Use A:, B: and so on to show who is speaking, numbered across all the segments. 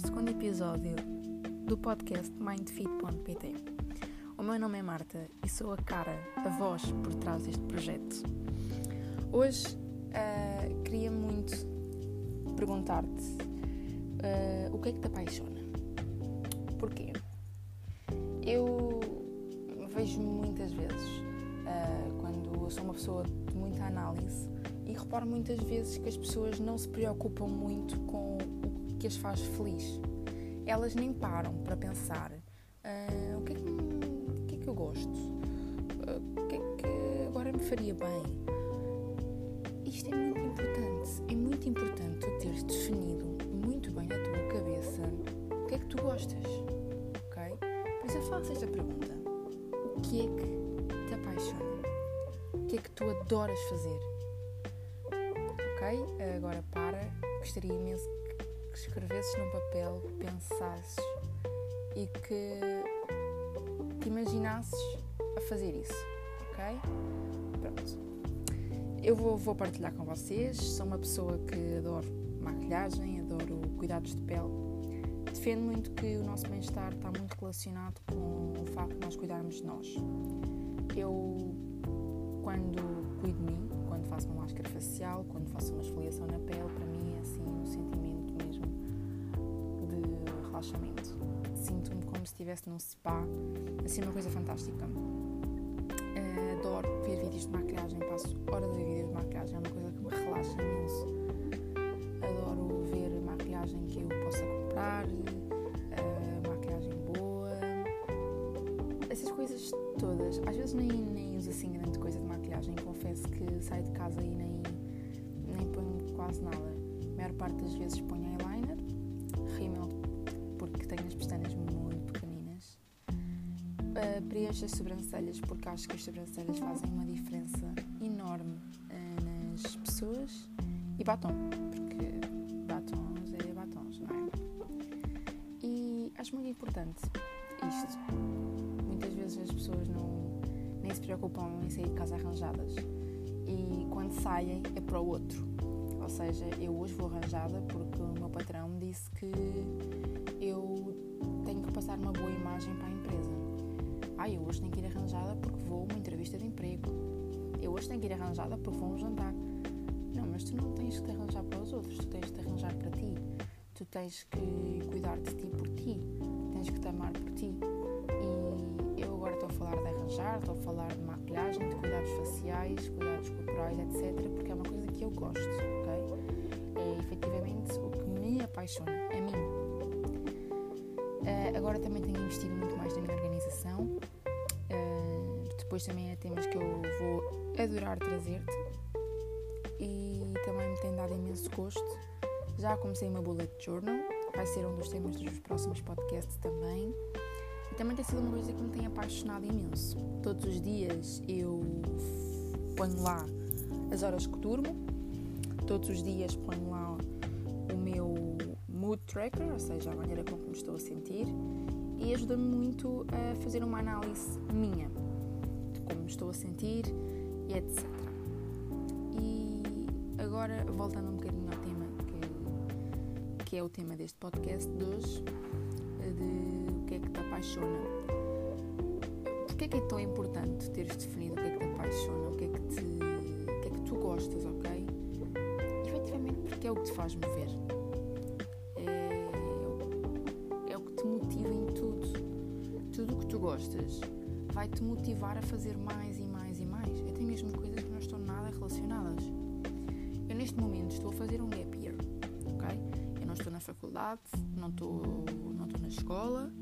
A: segundo episódio do podcast mindfit.pt. O meu nome é Marta e sou a cara, a voz por trás deste projeto. Hoje uh, queria muito perguntar-te uh, o que é que te apaixona? Porquê? Eu vejo muitas vezes uh, quando eu sou uma pessoa de muita análise e reparo muitas vezes que as pessoas não se preocupam muito com o que as faz feliz. Elas nem param para pensar uh, o, que é que, o que é que eu gosto, uh, o que é que agora me faria bem. Isto é muito importante. É muito importante tu teres definido muito bem na tua cabeça o que é que tu gostas. Ok? Por isso eu faço esta pergunta: O que é que te apaixona? O que é que tu adoras fazer? ok? Agora para, gostaria imenso que escrevesses num papel, pensasses e que te imaginasses a fazer isso, ok? Pronto. Eu vou, vou partilhar com vocês. Sou uma pessoa que adoro maquilhagem, adoro cuidados de pele. Defendo muito que o nosso bem-estar está muito relacionado com o facto de nós cuidarmos de nós. Eu, quando cuido de mim, quando faço uma máscara facial, quando faço uma esfoliação na pele, para mim é assim um sentimento mesmo de relaxamento. Sinto-me como se estivesse num spa, assim uma coisa fantástica. Uh, adoro ver vídeos de maquilhagem, passo horas a ver vídeos de maquilhagem, é uma coisa que me relaxa imenso. Adoro ver maquilhagem que eu possa comprar, uh, maquilhagem boa, essas coisas todas. Às vezes nem, nem uso assim grande coisa de maquilhagem, confesso que saio de casa e nem, nem ponho quase nada. Maior parte das vezes ponho eyeliner, rímel, porque tenho as pestanas muito pequeninas. Uh, preencho as sobrancelhas, porque acho que as sobrancelhas fazem uma diferença enorme uh, nas pessoas. E batom, porque batons é batons, não é? E acho muito importante isto. Muitas vezes as pessoas não nem se preocupam em sair de casa arranjadas e quando saem é para o outro. Ou seja, eu hoje vou arranjada porque o meu patrão disse que eu tenho que passar uma boa imagem para a empresa. Ah, eu hoje tenho que ir arranjada porque vou a uma entrevista de emprego. Eu hoje tenho que ir arranjada porque vou a um jantar. Não, mas tu não tens que te arranjar para os outros, tu tens que te arranjar para ti. Tu tens que cuidar de ti por ti, tens que te amar por ti. E eu agora estou a falar de estou a falar de maquilhagem, de cuidados faciais, cuidados corporais, etc. Porque é uma coisa que eu gosto, ok? É efetivamente o que me apaixona, a mim. Uh, agora também tenho investido muito mais na minha organização. Uh, depois também é temas que eu vou adorar trazer-te. E também me tem dado imenso gosto. Já comecei uma bullet journal, vai ser um dos temas dos próximos podcasts também. Também tem sido uma coisa que me tem apaixonado imenso. Todos os dias eu ponho lá as horas que durmo, todos os dias ponho lá o meu mood tracker, ou seja, a maneira como me estou a sentir, e ajuda-me muito a fazer uma análise minha de como me estou a sentir e etc. E agora, voltando um bocadinho ao tema que, que é o tema deste podcast de hoje, de o que é que te apaixona. Porquê é que é tão importante teres definido o que é que te apaixona, o que é que, te, o que, é que tu gostas, ok? Efetivamente porque é o que te faz mover. É, é o que te motiva em tudo. Tudo o que tu gostas vai te motivar a fazer mais e mais e mais. Até mesmo coisas que não estão nada relacionadas. Eu neste momento estou a fazer um gap year, ok? Não estou na faculdade, não estou, não estou na escola,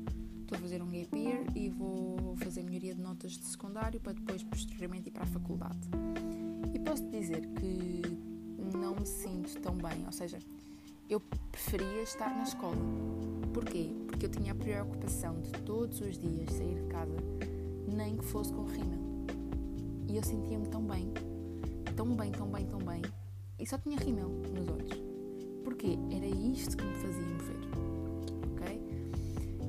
A: estou a fazer um gap year e vou fazer melhoria de notas de secundário para depois, posteriormente, ir para a faculdade. E posso dizer que não me sinto tão bem, ou seja, eu preferia estar na escola. Porquê? Porque eu tinha a preocupação de todos os dias sair de casa, nem que fosse com rímel. E eu sentia-me tão bem, tão bem, tão bem, tão bem, e só tinha rímel nos olhos. Porquê? Era isto que me fazia mover, ok?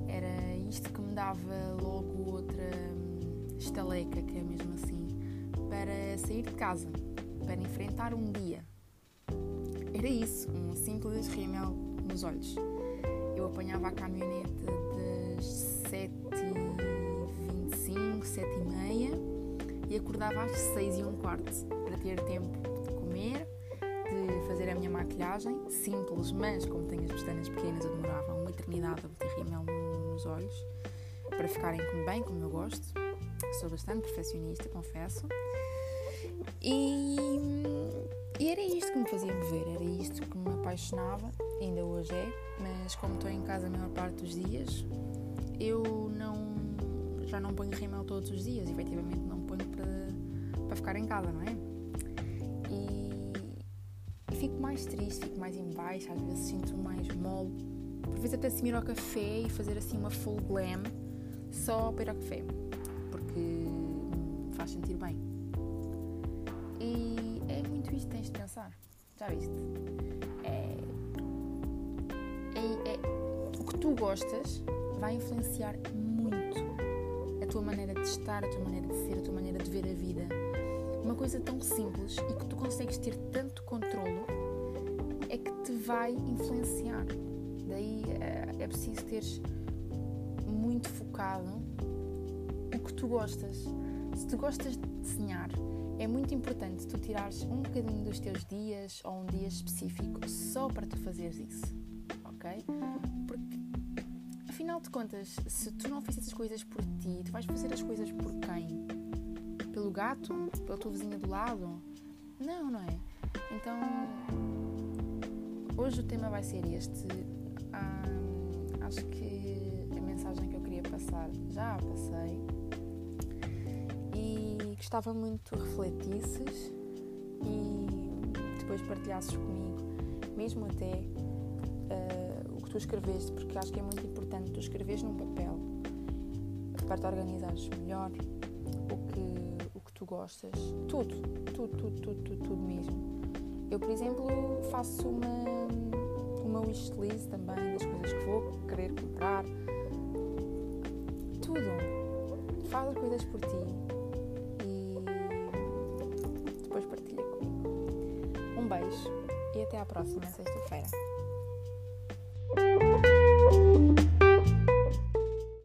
A: Era isto que me dava logo outra hum, estaleca, que é mesmo assim, para sair de casa, para enfrentar um dia. Era isso, um simples rímel nos olhos. eu apanhava a caminhonete das 7h25, 7h30 e acordava às 6 e um quarto para ter tempo de comer, a minha maquilhagem, simples, mas como tenho as pestanas pequenas, eu demorava uma eternidade a meter rímel nos olhos para ficarem bem, como eu gosto. Sou bastante perfeccionista, confesso. E, e era isto que me fazia mover, era isto que me apaixonava, ainda hoje é, mas como estou em casa a maior parte dos dias, eu não já não ponho rímel todos os dias, efetivamente não ponho para, para ficar em casa, não é? Mais triste, fico mais em baixo, às vezes sinto mais mole. Por vezes até se ir ao café e fazer assim uma full glam só para ir ao café, porque me faz sentir bem. E é muito isto que tens de pensar, já viste? É, é, é, o que tu gostas vai influenciar muito a tua maneira de estar, a tua maneira de ser, a tua maneira de ver a vida. Uma coisa tão simples e que tu consegues ter tanto controlo vai influenciar. Daí é, é preciso teres muito focado o que tu gostas. Se tu gostas de desenhar, é muito importante tu tirares um bocadinho dos teus dias ou um dia específico só para tu fazeres isso, ok? Porque afinal de contas, se tu não fizes as coisas por ti, tu vais fazer as coisas por quem? Pelo gato? Pela tua vizinha do lado? Não, não é? Então, hoje o tema vai ser este. Acho que a mensagem que eu queria passar já a passei e gostava muito que refletisses e depois partilhasses comigo, mesmo até uh, o que tu escreveste, porque acho que é muito importante tu escreveres num papel para te organizares melhor o que, o que tu gostas, tudo, tudo, tudo, tudo, tudo, tudo mesmo. Eu, por exemplo, faço uma, uma wishlist também das coisas que vou querer comprar, tudo. Faz as coisas por ti e depois partilha comigo. Um beijo e até à próxima sexta-feira.